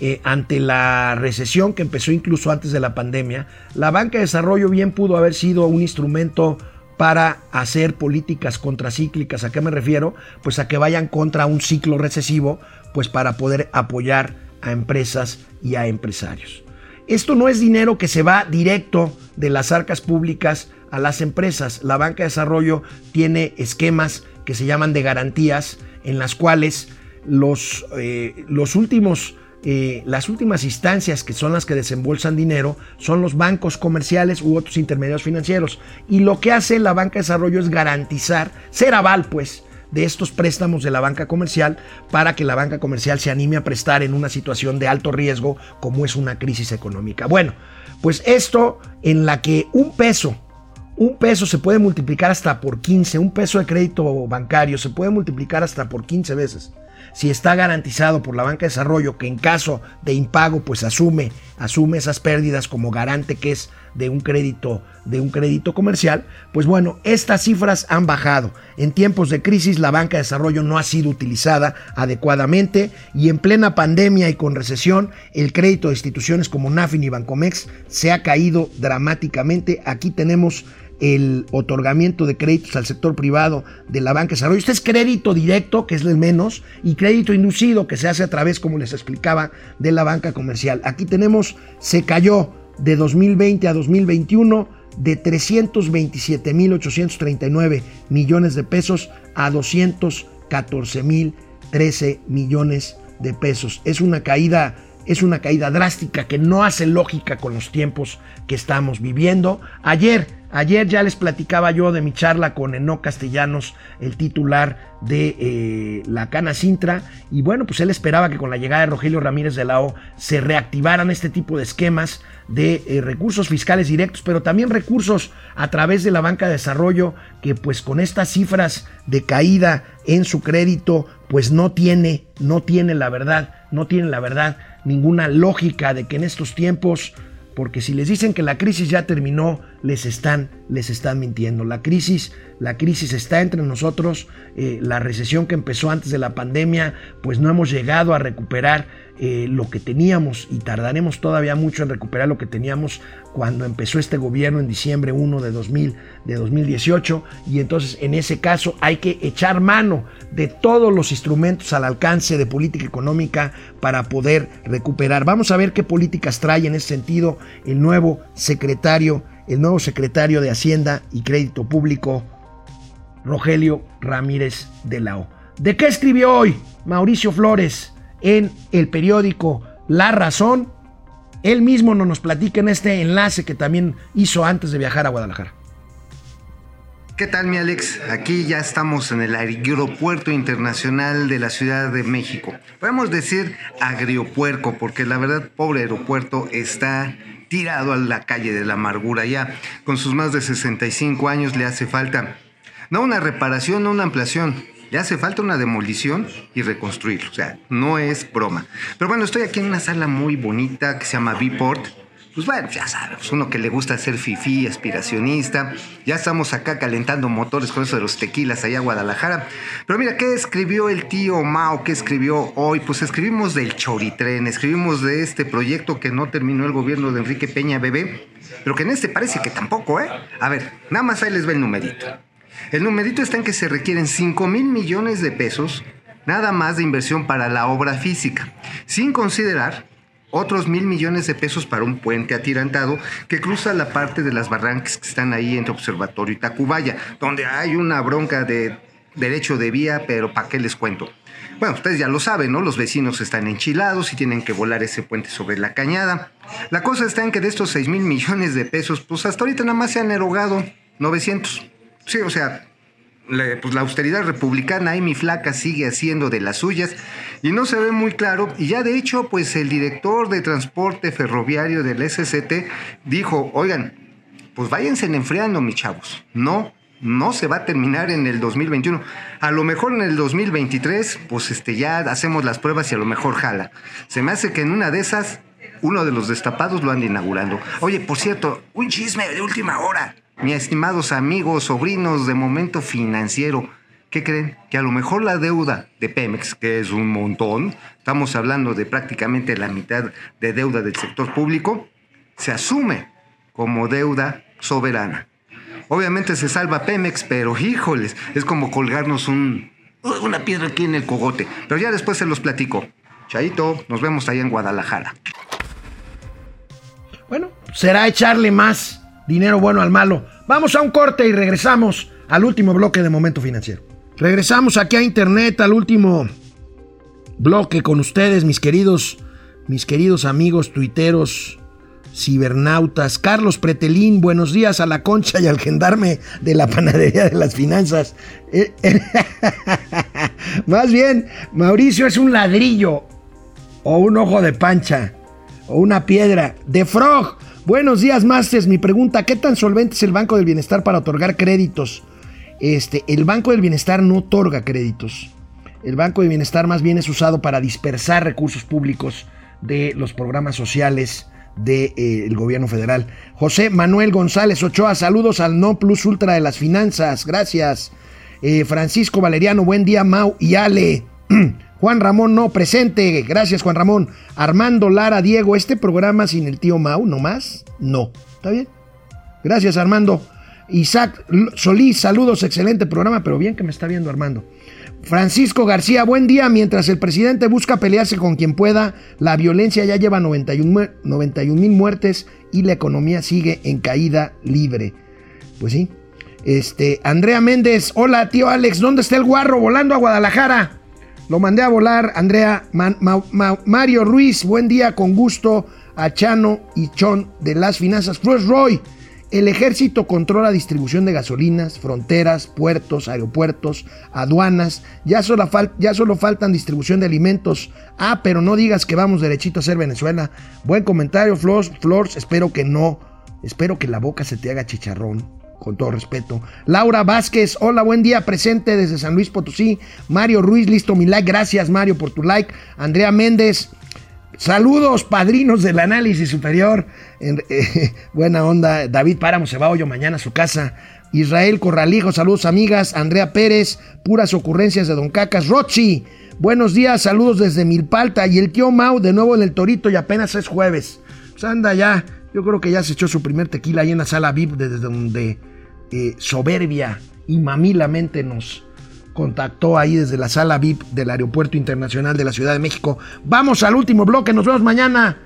eh, ante la recesión que empezó incluso antes de la pandemia, la banca de desarrollo bien pudo haber sido un instrumento para hacer políticas contracíclicas. ¿A qué me refiero? Pues a que vayan contra un ciclo recesivo, pues para poder apoyar a empresas y a empresarios. Esto no es dinero que se va directo de las arcas públicas a las empresas. La banca de desarrollo tiene esquemas que se llaman de garantías en las cuales los, eh, los últimos eh, las últimas instancias que son las que desembolsan dinero son los bancos comerciales u otros intermediarios financieros. Y lo que hace la banca de desarrollo es garantizar, ser aval pues, de estos préstamos de la banca comercial para que la banca comercial se anime a prestar en una situación de alto riesgo como es una crisis económica. Bueno, pues esto en la que un peso, un peso se puede multiplicar hasta por 15, un peso de crédito bancario se puede multiplicar hasta por 15 veces si está garantizado por la banca de desarrollo que en caso de impago pues asume, asume esas pérdidas como garante que es de un crédito de un crédito comercial, pues bueno, estas cifras han bajado. En tiempos de crisis la banca de desarrollo no ha sido utilizada adecuadamente y en plena pandemia y con recesión el crédito de instituciones como Nafin y Bancomex se ha caído dramáticamente. Aquí tenemos el otorgamiento de créditos al sector privado de la banca de desarrollo. Este es crédito directo, que es el menos, y crédito inducido, que se hace a través, como les explicaba, de la banca comercial. Aquí tenemos, se cayó de 2020 a 2021 de 327.839 millones de pesos a 214.013 millones de pesos. Es una caída es una caída drástica que no hace lógica con los tiempos que estamos viviendo. Ayer Ayer ya les platicaba yo de mi charla con Eno Castellanos, el titular de eh, la Cana Sintra, y bueno, pues él esperaba que con la llegada de Rogelio Ramírez de la O se reactivaran este tipo de esquemas de eh, recursos fiscales directos, pero también recursos a través de la banca de desarrollo, que pues con estas cifras de caída en su crédito, pues no tiene, no tiene la verdad, no tiene la verdad ninguna lógica de que en estos tiempos porque si les dicen que la crisis ya terminó, les están, les están mintiendo. La crisis, la crisis está entre nosotros. Eh, la recesión que empezó antes de la pandemia, pues no hemos llegado a recuperar eh, lo que teníamos y tardaremos todavía mucho en recuperar lo que teníamos cuando empezó este gobierno en diciembre 1 de, 2000, de 2018 y entonces en ese caso hay que echar mano de todos los instrumentos al alcance de política económica para poder recuperar. Vamos a ver qué políticas trae en ese sentido el nuevo secretario, el nuevo secretario de Hacienda y Crédito Público, Rogelio Ramírez de la O. ¿De qué escribió hoy Mauricio Flores? en el periódico La Razón. Él mismo nos platica en este enlace que también hizo antes de viajar a Guadalajara. ¿Qué tal, mi Alex? Aquí ya estamos en el aeropuerto internacional de la Ciudad de México. Podemos decir agriopuerco, porque la verdad, pobre aeropuerto está tirado a la calle de la amargura ya. Con sus más de 65 años le hace falta no una reparación, no una ampliación, le hace falta una demolición y reconstruirlo. O sea, no es broma. Pero bueno, estoy aquí en una sala muy bonita que se llama Vport. Pues bueno, ya sabes, uno que le gusta ser fifí, aspiracionista. Ya estamos acá calentando motores con eso de los tequilas allá en Guadalajara. Pero mira, ¿qué escribió el tío Mao? ¿Qué escribió hoy? Pues escribimos del Choritren, escribimos de este proyecto que no terminó el gobierno de Enrique Peña Bebé, pero que en este parece que tampoco, ¿eh? A ver, nada más ahí les ve el numerito. El numerito está en que se requieren 5 mil millones de pesos nada más de inversión para la obra física, sin considerar otros mil millones de pesos para un puente atirantado que cruza la parte de las barrancas que están ahí entre Observatorio y Tacubaya, donde hay una bronca de derecho de vía, pero ¿para qué les cuento? Bueno, ustedes ya lo saben, ¿no? Los vecinos están enchilados y tienen que volar ese puente sobre la cañada. La cosa está en que de estos 6 mil millones de pesos, pues hasta ahorita nada más se han erogado 900. Sí, o sea, pues la austeridad republicana, y mi flaca, sigue haciendo de las suyas y no se ve muy claro. Y ya de hecho, pues el director de transporte ferroviario del SCT dijo, oigan, pues váyanse enfriando, mis chavos. No, no se va a terminar en el 2021. A lo mejor en el 2023, pues este, ya hacemos las pruebas y a lo mejor jala. Se me hace que en una de esas, uno de los destapados lo anda inaugurando. Oye, por cierto, un chisme de última hora. Mis estimados amigos, sobrinos de momento financiero. ¿Qué creen? Que a lo mejor la deuda de Pemex, que es un montón, estamos hablando de prácticamente la mitad de deuda del sector público, se asume como deuda soberana. Obviamente se salva Pemex, pero híjoles, es como colgarnos un, una piedra aquí en el cogote. Pero ya después se los platico. Chaito, nos vemos ahí en Guadalajara. Bueno, será echarle más dinero bueno al malo. Vamos a un corte y regresamos al último bloque de Momento Financiero. Regresamos aquí a internet al último bloque con ustedes, mis queridos, mis queridos amigos tuiteros, cibernautas. Carlos Pretelín, buenos días a la concha y al gendarme de la panadería de las finanzas. Eh, eh, más bien, Mauricio es un ladrillo o un ojo de pancha o una piedra de frog. Buenos días, Masters. Mi pregunta, ¿qué tan solvente es el Banco del Bienestar para otorgar créditos? Este, el Banco del Bienestar no otorga créditos. El Banco del Bienestar más bien es usado para dispersar recursos públicos de los programas sociales del de, eh, gobierno federal. José Manuel González Ochoa, saludos al No Plus Ultra de las Finanzas, gracias. Eh, Francisco Valeriano, buen día, Mau y Ale. Juan Ramón, no, presente, gracias Juan Ramón. Armando Lara, Diego, este programa sin el tío Mau, ¿no más? No, ¿está bien? Gracias Armando. Isaac Solís, saludos, excelente programa, pero bien que me está viendo Armando. Francisco García, buen día. Mientras el presidente busca pelearse con quien pueda, la violencia ya lleva 91 mil muertes y la economía sigue en caída libre. Pues sí. Este, Andrea Méndez, hola tío Alex, ¿dónde está el guarro volando a Guadalajara? Lo mandé a volar, Andrea. Mario Ruiz, buen día, con gusto a Chano y Chon de las finanzas. Cruz Roy, el ejército controla distribución de gasolinas, fronteras, puertos, aeropuertos, aduanas. Ya solo, ya solo faltan distribución de alimentos. Ah, pero no digas que vamos derechito a ser Venezuela. Buen comentario, Flores. Flores, espero que no. Espero que la boca se te haga chicharrón. Con todo respeto. Laura Vázquez, hola, buen día, presente desde San Luis Potosí. Mario Ruiz, listo mi like. Gracias, Mario, por tu like. Andrea Méndez, Saludos, padrinos del análisis superior. Eh, buena onda. David Páramo se va hoy o mañana a su casa. Israel Corralijo, saludos amigas. Andrea Pérez, puras ocurrencias de Don Cacas. Rochi, buenos días, saludos desde Milpalta. Y el tío Mau de nuevo en el Torito y apenas es jueves. Pues anda ya, yo creo que ya se echó su primer tequila ahí en la sala VIP, desde donde eh, soberbia y mamilamente nos, contactó ahí desde la sala VIP del Aeropuerto Internacional de la Ciudad de México. Vamos al último bloque, nos vemos mañana.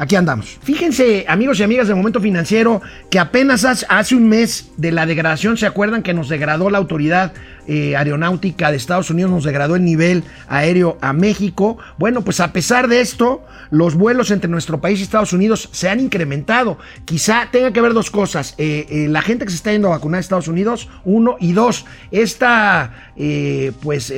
Aquí andamos. Fíjense, amigos y amigas de Momento Financiero, que apenas hace un mes de la degradación, ¿se acuerdan que nos degradó la autoridad eh, aeronáutica de Estados Unidos, nos degradó el nivel aéreo a México? Bueno, pues a pesar de esto, los vuelos entre nuestro país y Estados Unidos se han incrementado. Quizá tenga que ver dos cosas. Eh, eh, la gente que se está yendo a vacunar a Estados Unidos, uno, y dos, esta, pues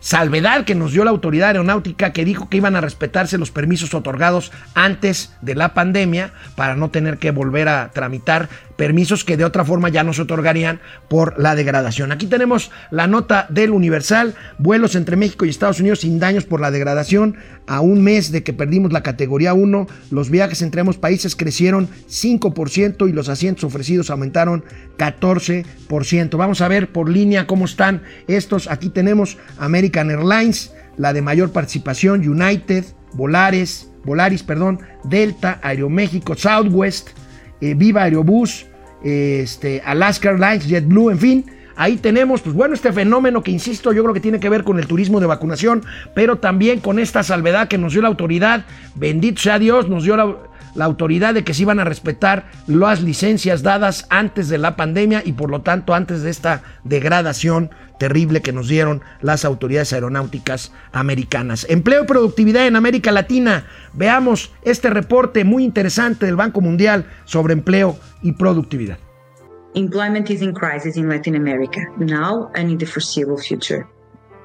salvedad que nos dio la autoridad aeronáutica que dijo que iban a respetarse los permisos otorgados antes de la pandemia para no tener que volver a tramitar permisos que de otra forma ya no se otorgarían por la degradación. Aquí tenemos la nota del Universal, vuelos entre México y Estados Unidos sin daños por la degradación. A un mes de que perdimos la categoría 1, los viajes entre ambos países crecieron 5% y los asientos ofrecidos aumentaron 14%. Vamos a ver por línea cómo están estos. Aquí tenemos American Airlines, la de mayor participación, United, Volares, Volaris, perdón, Delta, Aeroméxico, Southwest, eh, Viva Aerobús, este, Alaska Airlines, JetBlue, en fin. Ahí tenemos, pues bueno, este fenómeno que insisto, yo creo que tiene que ver con el turismo de vacunación, pero también con esta salvedad que nos dio la autoridad, bendito sea Dios, nos dio la, la autoridad de que se iban a respetar las licencias dadas antes de la pandemia y por lo tanto antes de esta degradación terrible que nos dieron las autoridades aeronáuticas americanas. Empleo y productividad en América Latina. Veamos este reporte muy interesante del Banco Mundial sobre empleo y productividad. Employment is in crisis in Latin America now and in the foreseeable future.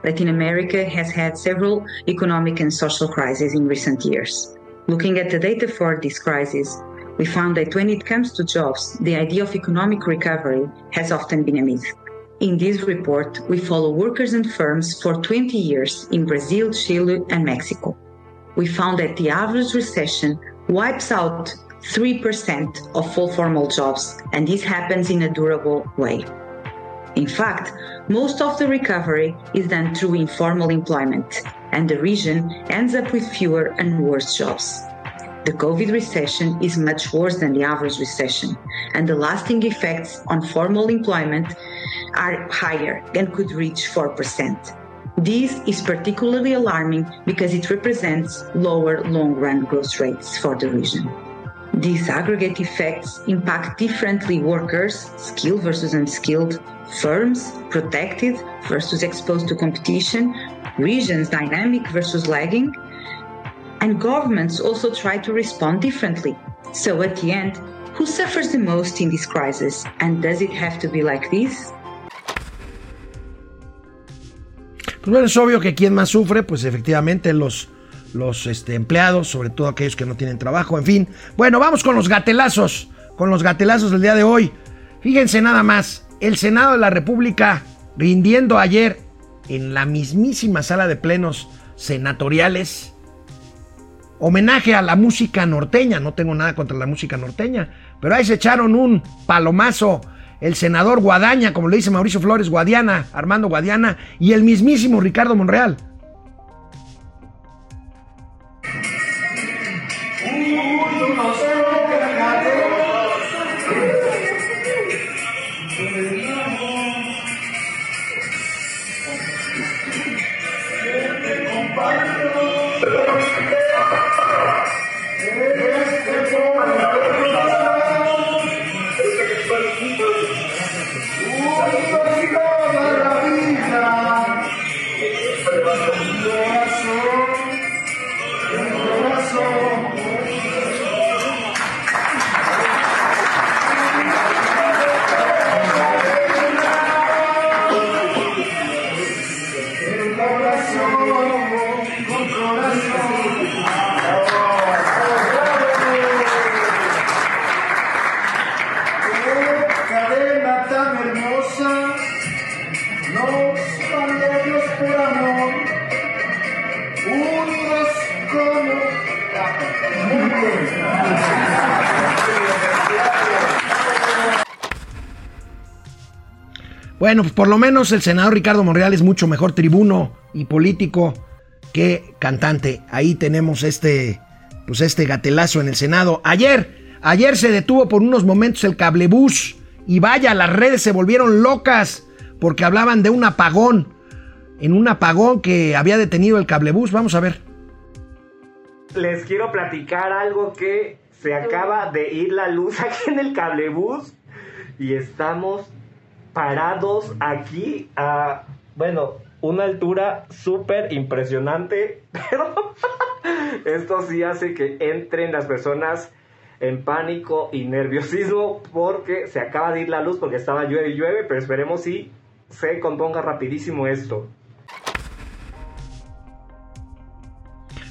Latin America has had several economic and social crises in recent years. Looking at the data for this crisis, we found that when it comes to jobs, the idea of economic recovery has often been a myth. In this report, we follow workers and firms for 20 years in Brazil, Chile, and Mexico. We found that the average recession wipes out 3% of full formal jobs, and this happens in a durable way. In fact, most of the recovery is done through informal employment, and the region ends up with fewer and worse jobs. The COVID recession is much worse than the average recession, and the lasting effects on formal employment are higher and could reach 4%. This is particularly alarming because it represents lower long run growth rates for the region. These aggregate effects impact differently workers, skilled versus unskilled, firms, protected versus exposed to competition, regions, dynamic versus lagging, and governments also try to respond differently. So at the end, who suffers the most in this crisis? And does it have to be like this? Pues bueno, es obvio que quien más sufre, pues efectivamente los los este, empleados, sobre todo aquellos que no tienen trabajo, en fin. Bueno, vamos con los gatelazos, con los gatelazos del día de hoy. Fíjense nada más, el Senado de la República rindiendo ayer en la mismísima sala de plenos senatoriales homenaje a la música norteña. No tengo nada contra la música norteña, pero ahí se echaron un palomazo el senador Guadaña, como le dice Mauricio Flores, Guadiana, Armando Guadiana, y el mismísimo Ricardo Monreal. Bueno, pues por lo menos el senador Ricardo Monreal es mucho mejor tribuno y político que cantante. Ahí tenemos este, pues este gatelazo en el Senado. Ayer, ayer se detuvo por unos momentos el cablebús y vaya, las redes se volvieron locas porque hablaban de un apagón, en un apagón que había detenido el cablebús. Vamos a ver. Les quiero platicar algo que se acaba de ir la luz aquí en el cablebús y estamos parados aquí a, bueno, una altura súper impresionante, pero esto sí hace que entren las personas en pánico y nerviosismo porque se acaba de ir la luz porque estaba llueve y llueve, pero esperemos si se componga rapidísimo esto.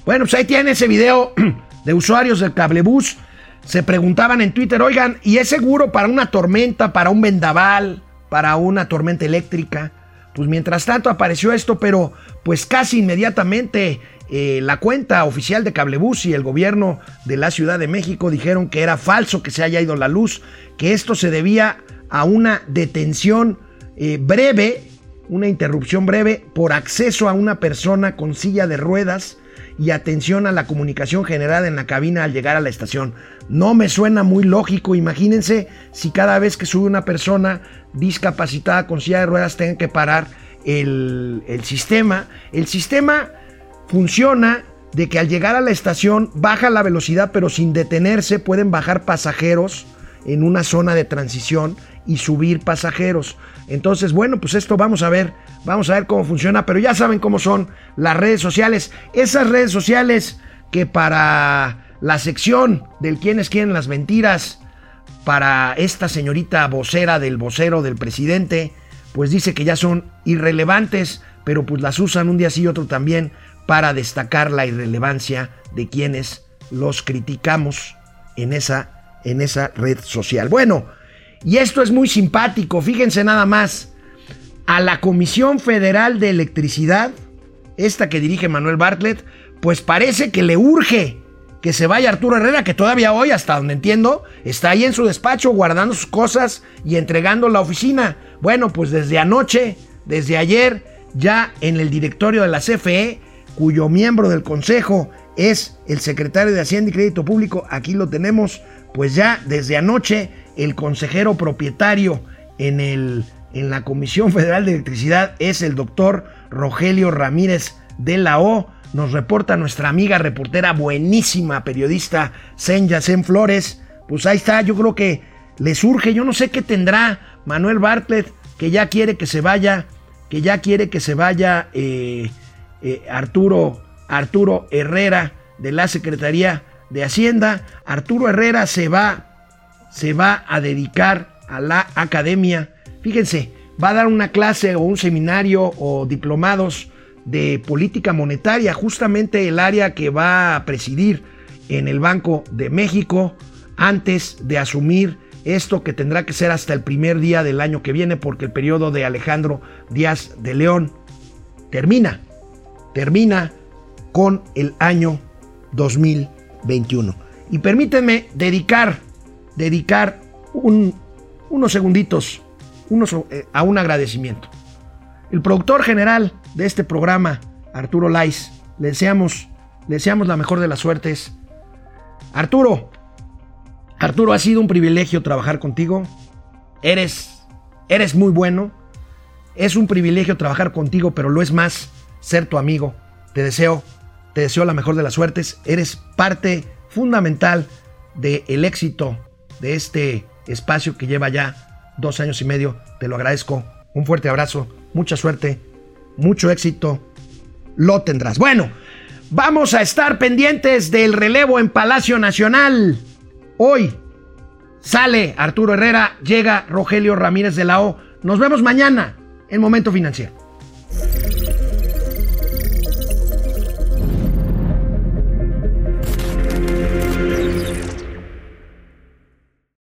Bueno, pues ahí tiene ese video de usuarios del cablebús se preguntaban en Twitter, oigan, ¿y es seguro para una tormenta, para un vendaval, para una tormenta eléctrica? Pues mientras tanto apareció esto, pero pues casi inmediatamente eh, la cuenta oficial de Cablebus y el gobierno de la Ciudad de México dijeron que era falso que se haya ido la luz, que esto se debía a una detención eh, breve, una interrupción breve por acceso a una persona con silla de ruedas y atención a la comunicación generada en la cabina al llegar a la estación. No me suena muy lógico, imagínense si cada vez que sube una persona discapacitada con silla de ruedas tengan que parar el, el sistema. El sistema funciona de que al llegar a la estación baja la velocidad pero sin detenerse pueden bajar pasajeros en una zona de transición y subir pasajeros. Entonces, bueno, pues esto vamos a ver, vamos a ver cómo funciona, pero ya saben cómo son las redes sociales. Esas redes sociales que para la sección del quienes quieren las mentiras, para esta señorita vocera del vocero del presidente, pues dice que ya son irrelevantes, pero pues las usan un día sí y otro también para destacar la irrelevancia de quienes los criticamos en esa, en esa red social. Bueno, y esto es muy simpático, fíjense nada más. A la Comisión Federal de Electricidad, esta que dirige Manuel Bartlett, pues parece que le urge que se vaya Arturo Herrera, que todavía hoy, hasta donde entiendo, está ahí en su despacho guardando sus cosas y entregando la oficina. Bueno, pues desde anoche, desde ayer, ya en el directorio de la CFE, cuyo miembro del consejo es el secretario de Hacienda y Crédito Público, aquí lo tenemos, pues ya desde anoche el consejero propietario en, el, en la Comisión Federal de Electricidad es el doctor Rogelio Ramírez de la O. Nos reporta nuestra amiga reportera, buenísima periodista Sen Flores. Pues ahí está, yo creo que le surge, yo no sé qué tendrá Manuel Bartlett, que ya quiere que se vaya, que ya quiere que se vaya eh, eh, Arturo, Arturo Herrera de la Secretaría de Hacienda. Arturo Herrera se va se va a dedicar a la academia. Fíjense, va a dar una clase o un seminario o diplomados de política monetaria, justamente el área que va a presidir en el Banco de México antes de asumir esto que tendrá que ser hasta el primer día del año que viene porque el periodo de Alejandro Díaz de León termina, termina con el año 2021. Y permítanme dedicar dedicar unos segunditos eh, a un agradecimiento. El productor general de este programa, Arturo Lais, le deseamos, deseamos la mejor de las suertes. Arturo, Arturo, ha sido un privilegio trabajar contigo. Eres, eres muy bueno. Es un privilegio trabajar contigo, pero lo es más ser tu amigo. Te deseo, te deseo la mejor de las suertes. Eres parte fundamental del éxito de este espacio que lleva ya dos años y medio. Te lo agradezco. Un fuerte abrazo, mucha suerte, mucho éxito. Lo tendrás. Bueno, vamos a estar pendientes del relevo en Palacio Nacional. Hoy sale Arturo Herrera, llega Rogelio Ramírez de la O. Nos vemos mañana en Momento Financiero.